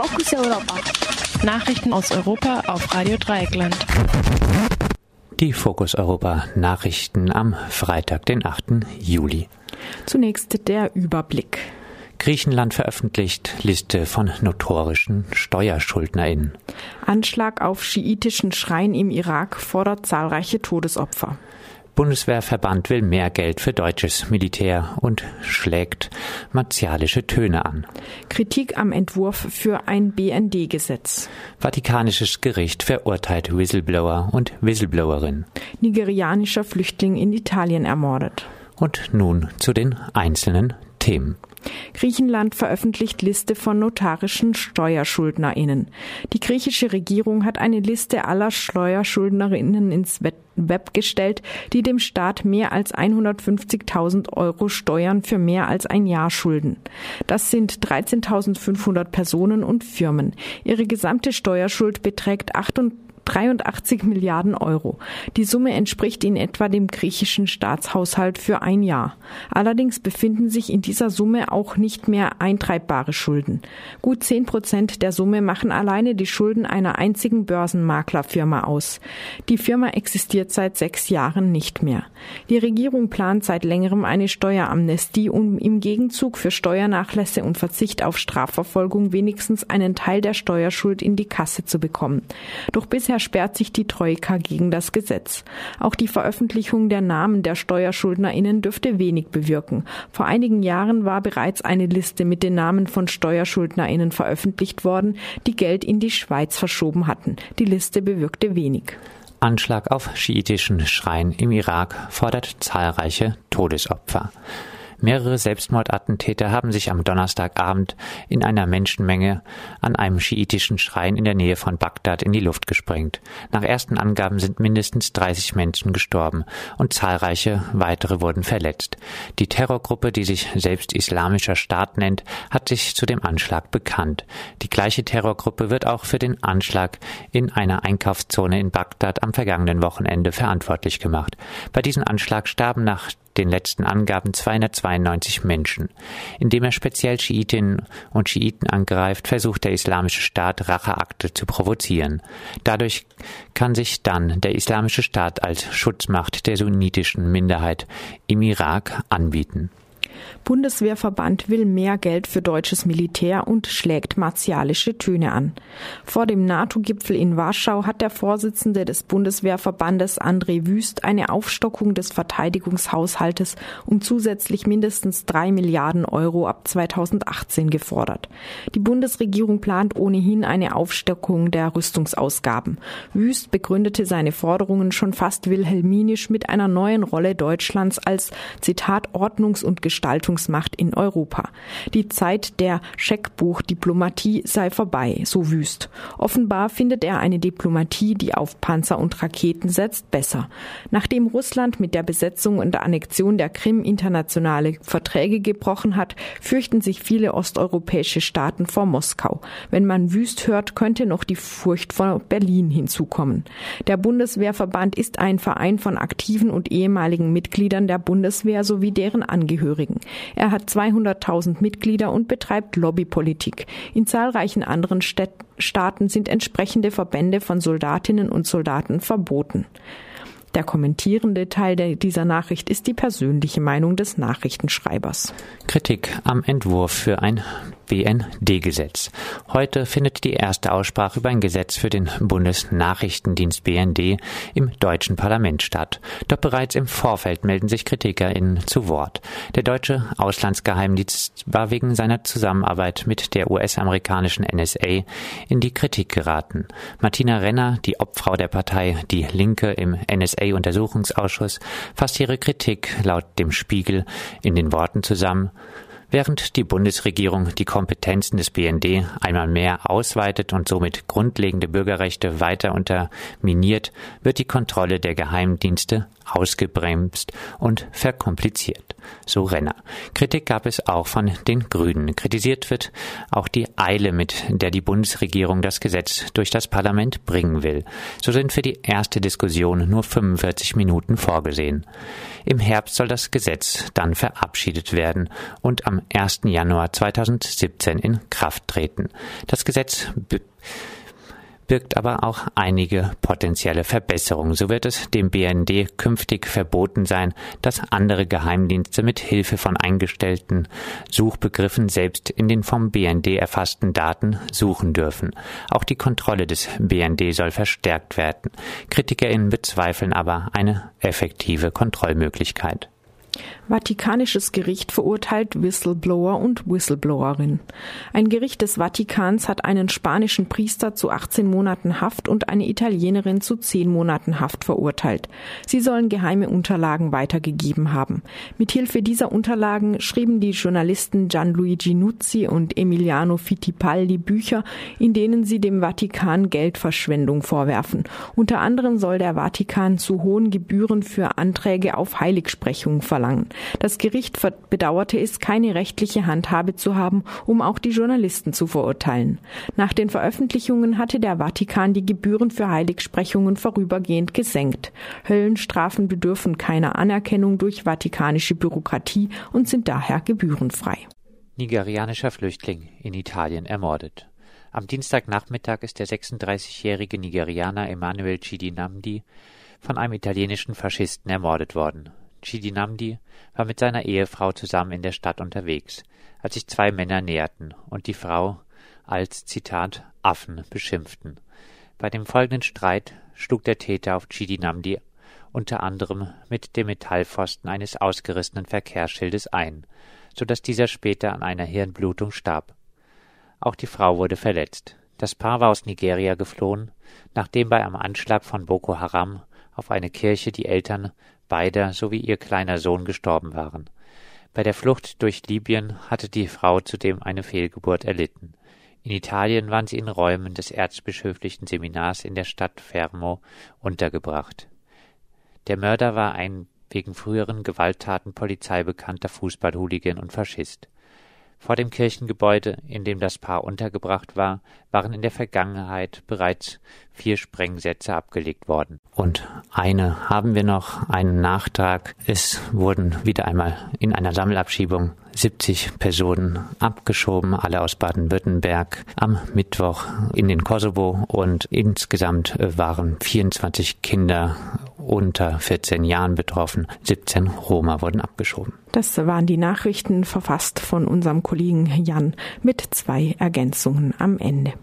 Fokus Europa. Nachrichten aus Europa auf Radio Dreieckland. Die Fokus Europa Nachrichten am Freitag, den 8. Juli. Zunächst der Überblick. Griechenland veröffentlicht Liste von notorischen SteuerschuldnerInnen. Anschlag auf schiitischen Schrein im Irak fordert zahlreiche Todesopfer. Bundeswehrverband will mehr Geld für deutsches Militär und schlägt martialische Töne an. Kritik am Entwurf für ein BND-Gesetz. Vatikanisches Gericht verurteilt Whistleblower und Whistleblowerin. Nigerianischer Flüchtling in Italien ermordet. Und nun zu den einzelnen Themen. Griechenland veröffentlicht Liste von notarischen SteuerschuldnerInnen. Die griechische Regierung hat eine Liste aller SteuerschuldnerInnen ins Web gestellt, die dem Staat mehr als 150.000 Euro Steuern für mehr als ein Jahr schulden. Das sind 13.500 Personen und Firmen. Ihre gesamte Steuerschuld beträgt 38 83 Milliarden Euro. Die Summe entspricht in etwa dem griechischen Staatshaushalt für ein Jahr. Allerdings befinden sich in dieser Summe auch nicht mehr eintreibbare Schulden. Gut 10 Prozent der Summe machen alleine die Schulden einer einzigen Börsenmaklerfirma aus. Die Firma existiert seit sechs Jahren nicht mehr. Die Regierung plant seit längerem eine Steueramnestie, um im Gegenzug für Steuernachlässe und Verzicht auf Strafverfolgung wenigstens einen Teil der Steuerschuld in die Kasse zu bekommen. Doch bisher sperrt sich die Troika gegen das Gesetz. Auch die Veröffentlichung der Namen der SteuerschuldnerInnen dürfte wenig bewirken. Vor einigen Jahren war bereits eine Liste mit den Namen von SteuerschuldnerInnen veröffentlicht worden, die Geld in die Schweiz verschoben hatten. Die Liste bewirkte wenig. Anschlag auf schiitischen Schrein im Irak fordert zahlreiche Todesopfer. Mehrere Selbstmordattentäter haben sich am Donnerstagabend in einer Menschenmenge an einem schiitischen Schrein in der Nähe von Bagdad in die Luft gesprengt. Nach ersten Angaben sind mindestens 30 Menschen gestorben und zahlreiche weitere wurden verletzt. Die Terrorgruppe, die sich selbst Islamischer Staat nennt, hat sich zu dem Anschlag bekannt. Die gleiche Terrorgruppe wird auch für den Anschlag in einer Einkaufszone in Bagdad am vergangenen Wochenende verantwortlich gemacht. Bei diesem Anschlag starben nach den letzten Angaben 292 Menschen. Indem er speziell Schiitinnen und Schiiten angreift, versucht der Islamische Staat Racheakte zu provozieren. Dadurch kann sich dann der Islamische Staat als Schutzmacht der sunnitischen Minderheit im Irak anbieten. Bundeswehrverband will mehr Geld für deutsches Militär und schlägt martialische Töne an. Vor dem NATO-Gipfel in Warschau hat der Vorsitzende des Bundeswehrverbandes André Wüst eine Aufstockung des Verteidigungshaushaltes um zusätzlich mindestens drei Milliarden Euro ab 2018 gefordert. Die Bundesregierung plant ohnehin eine Aufstockung der Rüstungsausgaben. Wüst begründete seine Forderungen schon fast wilhelminisch mit einer neuen Rolle Deutschlands als Zitat Ordnungs- und Gestaltungs Verhandlungsmacht in Europa. Die Zeit der Scheckbuchdiplomatie sei vorbei, so wüst. Offenbar findet er eine Diplomatie, die auf Panzer und Raketen setzt, besser. Nachdem Russland mit der Besetzung und Annexion der Krim internationale Verträge gebrochen hat, fürchten sich viele osteuropäische Staaten vor Moskau. Wenn man wüst hört, könnte noch die Furcht vor Berlin hinzukommen. Der Bundeswehrverband ist ein Verein von aktiven und ehemaligen Mitgliedern der Bundeswehr sowie deren Angehörigen. Er hat 200.000 Mitglieder und betreibt Lobbypolitik. In zahlreichen anderen Städten Staaten sind entsprechende Verbände von Soldatinnen und Soldaten verboten. Der kommentierende Teil dieser Nachricht ist die persönliche Meinung des Nachrichtenschreibers. Kritik am Entwurf für ein BND-Gesetz. Heute findet die erste Aussprache über ein Gesetz für den Bundesnachrichtendienst BND im deutschen Parlament statt. Doch bereits im Vorfeld melden sich KritikerInnen zu Wort. Der deutsche Auslandsgeheimdienst war wegen seiner Zusammenarbeit mit der US-amerikanischen NSA in die Kritik geraten. Martina Renner, die Obfrau der Partei Die Linke im NSA-Untersuchungsausschuss, fasst ihre Kritik laut dem Spiegel in den Worten zusammen, Während die Bundesregierung die Kompetenzen des BND einmal mehr ausweitet und somit grundlegende Bürgerrechte weiter unterminiert, wird die Kontrolle der Geheimdienste ausgebremst und verkompliziert. So Renner. Kritik gab es auch von den Grünen. Kritisiert wird auch die Eile, mit der die Bundesregierung das Gesetz durch das Parlament bringen will. So sind für die erste Diskussion nur 45 Minuten vorgesehen. Im Herbst soll das Gesetz dann verabschiedet werden und am 1. Januar 2017 in Kraft treten. Das Gesetz birgt aber auch einige potenzielle Verbesserungen. So wird es dem BND künftig verboten sein, dass andere Geheimdienste mit Hilfe von eingestellten Suchbegriffen selbst in den vom BND erfassten Daten suchen dürfen. Auch die Kontrolle des BND soll verstärkt werden. KritikerInnen bezweifeln aber eine effektive Kontrollmöglichkeit. Vatikanisches Gericht verurteilt Whistleblower und Whistleblowerin. Ein Gericht des Vatikans hat einen spanischen Priester zu 18 Monaten Haft und eine Italienerin zu 10 Monaten Haft verurteilt. Sie sollen geheime Unterlagen weitergegeben haben. Mithilfe dieser Unterlagen schrieben die Journalisten Gianluigi Nuzzi und Emiliano Fittipaldi Bücher, in denen sie dem Vatikan Geldverschwendung vorwerfen. Unter anderem soll der Vatikan zu hohen Gebühren für Anträge auf Heiligsprechung verlangen. Das Gericht bedauerte es, keine rechtliche Handhabe zu haben, um auch die Journalisten zu verurteilen. Nach den Veröffentlichungen hatte der Vatikan die Gebühren für Heiligsprechungen vorübergehend gesenkt. Höllenstrafen bedürfen keiner Anerkennung durch vatikanische Bürokratie und sind daher gebührenfrei. Nigerianischer Flüchtling in Italien ermordet. Am Dienstagnachmittag ist der 36-jährige Nigerianer Emanuel Cidinamdi von einem italienischen Faschisten ermordet worden. Chidinamdi war mit seiner Ehefrau zusammen in der Stadt unterwegs, als sich zwei Männer näherten und die Frau als Zitat Affen beschimpften. Bei dem folgenden Streit schlug der Täter auf Chidinamdi unter anderem mit dem Metallpfosten eines ausgerissenen Verkehrsschildes ein, so dass dieser später an einer Hirnblutung starb. Auch die Frau wurde verletzt. Das Paar war aus Nigeria geflohen, nachdem bei einem Anschlag von Boko Haram auf eine Kirche die Eltern beider sowie ihr kleiner Sohn gestorben waren. Bei der Flucht durch Libyen hatte die Frau zudem eine Fehlgeburt erlitten. In Italien waren sie in Räumen des erzbischöflichen Seminars in der Stadt Fermo untergebracht. Der Mörder war ein wegen früheren Gewalttaten Polizei bekannter Fußballhooligan und Faschist. Vor dem Kirchengebäude, in dem das Paar untergebracht war, waren in der Vergangenheit bereits vier Sprengsätze abgelegt worden. Und eine haben wir noch, einen Nachtrag. Es wurden wieder einmal in einer Sammelabschiebung 70 Personen abgeschoben, alle aus Baden-Württemberg, am Mittwoch in den Kosovo und insgesamt waren 24 Kinder unter 14 Jahren betroffen. 17 Roma wurden abgeschoben. Das waren die Nachrichten verfasst von unserem Kollegen Jan mit zwei Ergänzungen am Ende.